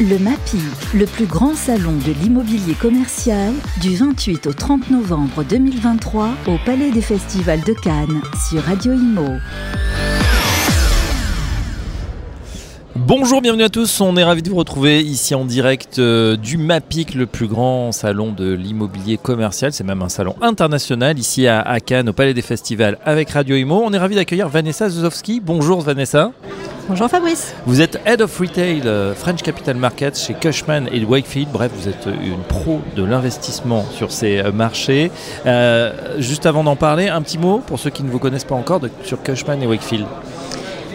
Le MAPI, le plus grand salon de l'immobilier commercial, du 28 au 30 novembre 2023 au Palais des Festivals de Cannes sur Radio Imo. Bonjour, bienvenue à tous. On est ravis de vous retrouver ici en direct euh, du MAPIC, le plus grand salon de l'immobilier commercial. C'est même un salon international ici à, Cannes, au Palais des Festivals avec Radio Imo. On est ravis d'accueillir Vanessa Zuzowski. Bonjour Vanessa. Bonjour Fabrice. Vous êtes Head of Retail euh, French Capital Markets chez Cushman et Wakefield. Bref, vous êtes une pro de l'investissement sur ces euh, marchés. juste avant d'en parler, un petit mot pour ceux qui ne vous connaissent pas encore sur Cushman et Wakefield.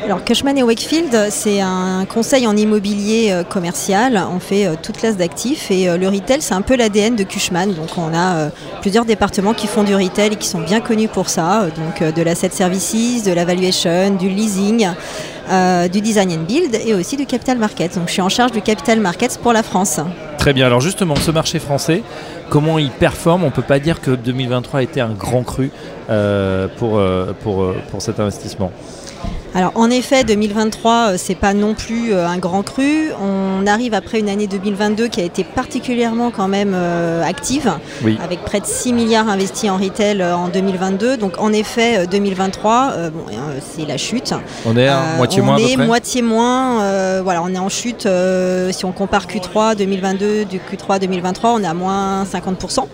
Alors Cushman et Wakefield, c'est un conseil en immobilier euh, commercial. On fait euh, toute classe d'actifs et euh, le retail, c'est un peu l'ADN de Cushman. Donc on a plusieurs départements qui font du retail et qui sont bien connus pour ça. Donc de l'asset services, de la valuation, du leasing. du design and build et aussi du capital market. Donc je suis en charge du capital markets pour la France. Très bien. Alors justement, ce marché français, comment il performe? On ne peut pas dire que 2023 a été un grand cru pour cet investissement. Alors en effet, 2023, euh, c'est pas non plus euh, un grand cru. On arrive après une année 2022 qui a été particulièrement quand même euh, active, avec près de 6 milliards investis en retail en 2022. Donc en effet, 2023, c'est la chute. On est à moitié moins. On est moitié moins. voilà, on est en chute. si on compare Q3 2022 du Q3 2023, on est à moins 50%.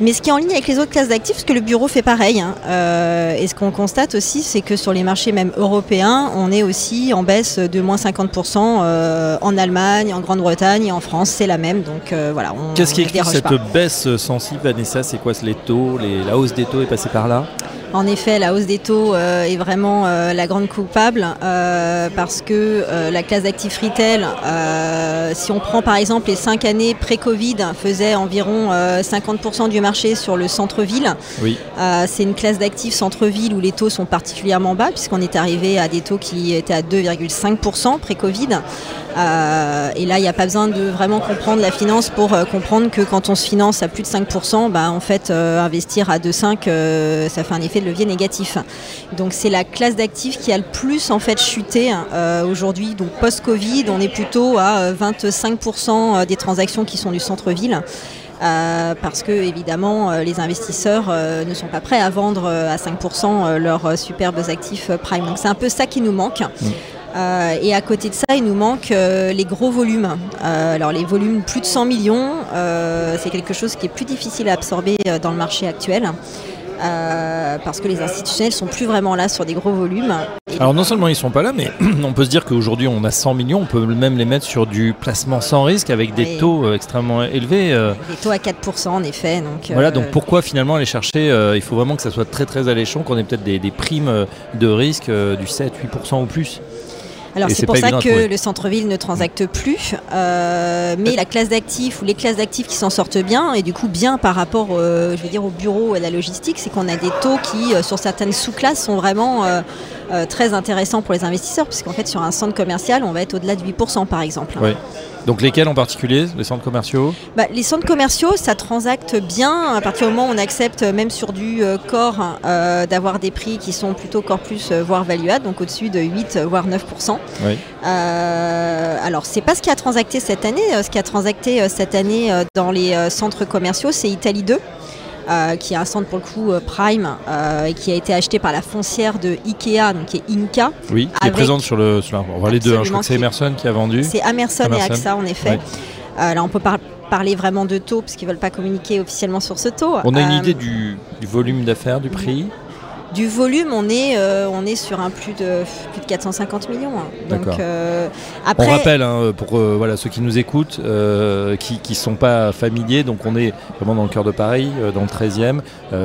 Mais ce qui est en ligne avec les autres classes d'actifs, parce que le bureau fait pareil. Hein. Euh, et ce qu'on constate aussi, c'est que sur les marchés même européens, on est aussi en baisse de moins 50% euh, en Allemagne, en Grande-Bretagne et en France, c'est la même. Donc euh, voilà. Qu'est-ce qui explique cette baisse sensible, Vanessa? C'est quoi les taux La hausse des taux est passée par là? En effet, la hausse des taux euh, est vraiment euh, la grande coupable euh, parce que la classe d'actifs retail, si on prend par exemple les cinq années pré-Covid, faisait environ 50% du marché sur le centre-ville. Oui. C'est une classe d'actifs centre-ville où les taux sont particulièrement bas puisqu'on est arrivé à des taux qui étaient à 2,5% pré-Covid. Euh, et là, il n'y a pas besoin de vraiment comprendre la finance pour euh, comprendre que quand on se finance à plus de 5%, bah, en fait, euh, investir à 2,5, ça fait un effet de levier négatif. Donc c'est la classe d'actifs qui a le plus en fait chuté aujourd'hui. Donc post-Covid, on est plutôt à 25% des transactions qui sont du centre-ville. parce que évidemment les investisseurs ne sont pas prêts à vendre à 5% leurs superbes actifs prime. Donc c'est un peu ça qui nous manque. Mmh. Euh, et à côté de ça, il nous manque euh, les gros volumes. Euh, alors les volumes plus de 100 millions, c'est quelque chose qui est plus difficile à absorber dans le marché actuel. Parce que les institutionnels sont plus vraiment là sur des gros volumes. Alors non seulement ils sont pas là, mais on peut se dire qu'aujourd'hui on a 100 millions, on peut même les mettre sur du placement sans risque avec des taux extrêmement élevés. Des taux à 4% en effet. Donc, voilà, donc pourquoi finalement aller chercher Il faut vraiment que ça soit très très alléchant, qu'on ait peut-être des, des, primes de risque du 7-8% ou plus. Alors c'est pour ça que le centre-ville ne transacte plus, euh, mais la classe d'actifs ou les classes d'actifs qui s'en sortent bien, et du coup bien par rapport, je veux dire, au bureau et à la logistique, c'est qu'on a des taux qui, euh, sur certaines sous-classes, sont vraiment euh, très intéressants pour les investisseurs, puisqu'en fait sur un centre commercial, on va être au-delà de 8% par exemple. Oui. Donc lesquels en particulier Les centres commerciaux? Bah, Les centres commerciaux, ça transacte bien à partir du moment où on accepte, même sur du corps, d'avoir des prix qui sont plutôt corps plus, voire valuables, donc au-dessus de 8, voire 9%. Oui. Euh, alors, c'est pas ce qui a transacté cette année. Euh, ce qui a transacté euh, cette année dans les centres commerciaux, c'est Italie 2. Qui est un centre pour le coup Prime et qui a été acheté par la foncière de Ikea, donc qui est Inca. Oui, qui est présente sur le. on va les deux, hein. je crois que c'est Emerson qui a vendu. C'est Emerson, et AXA en effet. là, on peut parler vraiment de taux, parce qu'ils ne veulent pas communiquer officiellement sur ce taux. On a une idée du, du volume d'affaires, du prix? Du volume, on est, euh, on est sur un plus de, plus de 450 millions. Hein. Donc, euh, après... On rappelle, hein, pour euh, voilà, ceux qui nous écoutent, qui ne sont pas familiers, donc on est vraiment dans le cœur de Paris, dans le 13e,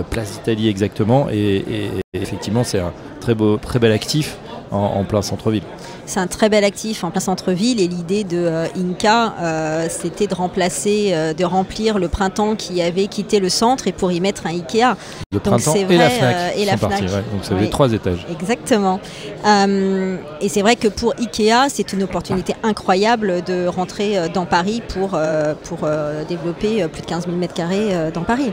place d'Italie exactement, et, effectivement c'est un très, beau, très bel actif en plein centre-ville. C'est un très bel actif en plein centre-ville et l'idée de euh, Inca, euh, c'était de remplacer, euh, de remplir le printemps qui avait quitté le centre et pour y mettre un Ikea. Le printemps et la FNAC. et la FNAC. Donc ça fait trois étages. Exactement. et c'est vrai que pour Ikea, c'est une opportunité incroyable de rentrer dans Paris pour, pour développer plus de 15 000 m2 dans Paris.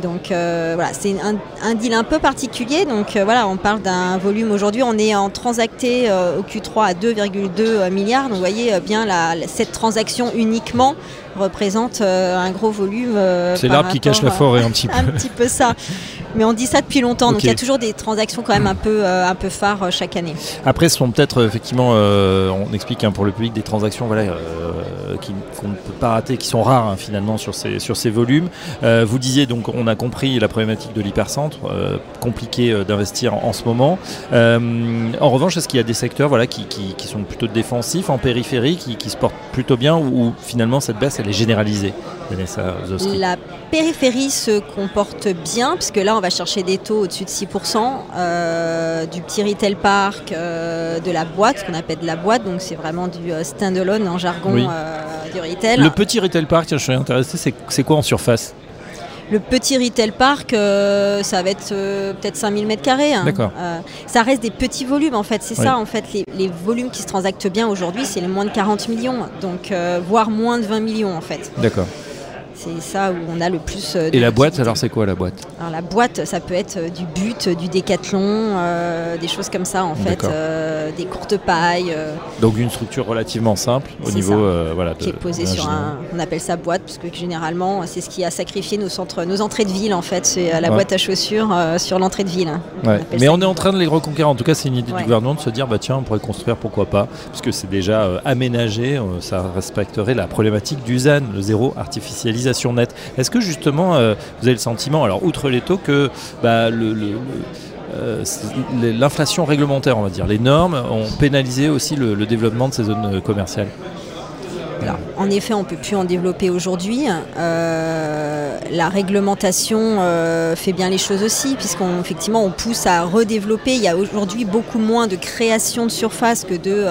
Donc voilà, c'est un, un, deal un peu particulier. Donc voilà, on parle d'un volume aujourd'hui, on est en transacté au Q3 à 2,2 milliards. Donc vous voyez bien cette transaction uniquement représente un gros volume. C'est l'arbre qui cache la forêt un petit peu. un petit peu ça. Mais on dit ça depuis longtemps, donc il y a toujours des transactions quand même un peu, euh, un peu phares euh, chaque année. Après, ce sont peut-être euh, effectivement, on explique hein, pour le public des transactions voilà, qu'on ne peut pas rater, qui sont rares hein, finalement sur ces, sur ces volumes. vous disiez donc, on a compris la problématique de l'hypercentre, compliqué d'investir en, ce moment. en revanche, est-ce qu'il y a des secteurs voilà, qui, qui, sont plutôt défensifs en périphérie, qui, qui se portent plutôt bien, ou, finalement cette baisse elle est généralisée? La périphérie se comporte bien, puisque là on va chercher des taux au-dessus de 6%, euh, du petit retail park, euh, de la boîte, ce qu'on appelle de la boîte, donc c'est vraiment du euh, standalone en jargon du retail. Le petit retail park, je suis intéressé, c'est quoi en surface? Le petit retail park, ça va être peut-être 5000 mètres carrés. Hein. D'accord. ça reste des petits volumes en fait. C'est ça en fait. Les, les, volumes qui se transactent bien aujourd'hui, c'est les moins de 40 millions. Donc, voire moins de 20 millions en fait. D'accord. C'est ça où on a le plus. Euh, Et la boîte, alors c'est quoi la boîte? Alors la boîte, ça peut être euh, du but, du décathlon, euh, des choses comme ça en fait, des courtes pailles. Donc une structure relativement simple au niveau voilà. Qui est posée sur un, on appelle ça boîte parce que généralement c'est ce qui a sacrifié nos centres, nos entrées de ville en fait, c'est la boîte à chaussures sur l'entrée de ville. Mais on est en train de les reconquérir. En tout cas, c'est une idée du gouvernement de se dire bah tiens, on pourrait construire, pourquoi pas, puisque c'est déjà aménagé, ça respecterait la problématique du ZAN, le zéro artificialisation est-ce que justement, euh, vous avez le sentiment, alors outre les taux, que bah, euh, l'inflation réglementaire, on va dire, les normes ont pénalisé aussi le, développement de ces zones commerciales? En effet, on ne peut plus en développer aujourd'hui. Euh, la réglementation fait bien les choses aussi, puisqu'on effectivement on pousse à redévelopper. Il y a aujourd'hui beaucoup moins de création de surface que de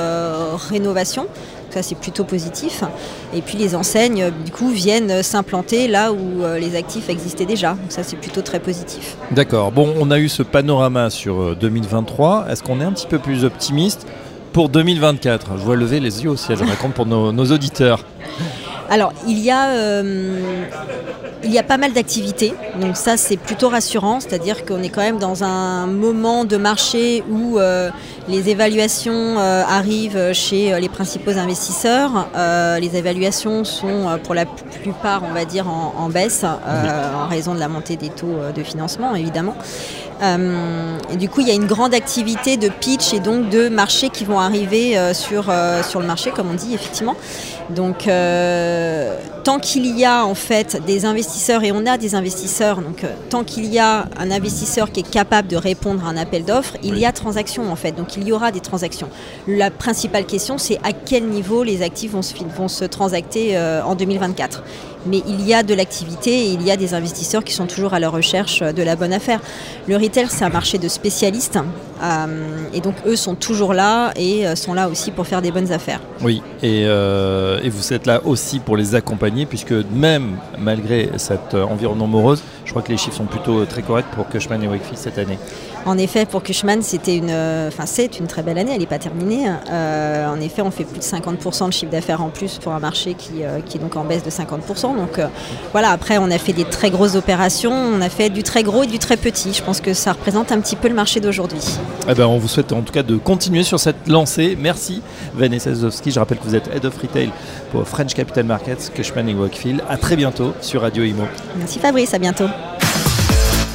rénovation. Ça, c'est plutôt positif. Et puis les enseignes, du coup, viennent s'implanter là où euh, les actifs existaient déjà. Donc ça, c'est plutôt très positif. D'accord. Bon, on a eu ce panorama sur 2023. Euh, Est-ce qu'on est un petit peu plus optimiste pour 2024 Je vois lever les yeux au ciel, je raconte pour nos, auditeurs. Alors, il y a... Euh, il y a pas mal d'activités, donc ça c'est plutôt rassurant, c'est-à-dire qu'on est quand même dans un moment de marché où euh, les évaluations euh, arrivent chez euh, les principaux investisseurs. les évaluations sont pour la plupart, on va dire, en, baisse en raison de la montée des taux de financement, évidemment. et du coup, il y a une grande activité de pitch et donc de marchés qui vont arriver sur, sur le marché, comme on dit, effectivement. Donc, tant qu'il y a en fait des investisseurs, et on a des investisseurs, donc euh, tant qu'il y a un investisseur qui est capable de répondre à un appel d'offres, il y a transaction en fait, donc il y aura des transactions. La principale question, c'est à quel niveau les actifs vont se, vont se transacter euh, en 2024 mais il y a de l'activité et il y a des investisseurs qui sont toujours à la recherche de la bonne affaire. Le retail, c'est un marché de spécialistes euh, et donc eux sont toujours là et euh, sont là aussi pour faire des bonnes affaires. Oui, et, euh, et vous êtes là aussi pour les accompagner puisque même malgré cet environnement morose, je crois que les chiffres sont plutôt très corrects pour Cushman et Wakefield cette année. En effet, pour Cushman, c'était une, enfin c'est une très belle année. Elle n'est pas terminée. en effet, on fait plus de 50% de chiffre d'affaires en plus pour un marché qui, qui, est donc en baisse de 50%. Donc euh, voilà, après on a fait des très grosses opérations, on a fait du très gros et du très petit. Je pense que ça représente un petit peu le marché d'aujourd'hui. Eh ben, on vous souhaite en tout cas de continuer sur cette lancée. Merci Vanessa Zowski. Je rappelle que vous êtes Head of Retail pour French Capital Markets, Cushman et Wakefield. À très bientôt sur Radio Imo. Merci Fabrice, à bientôt.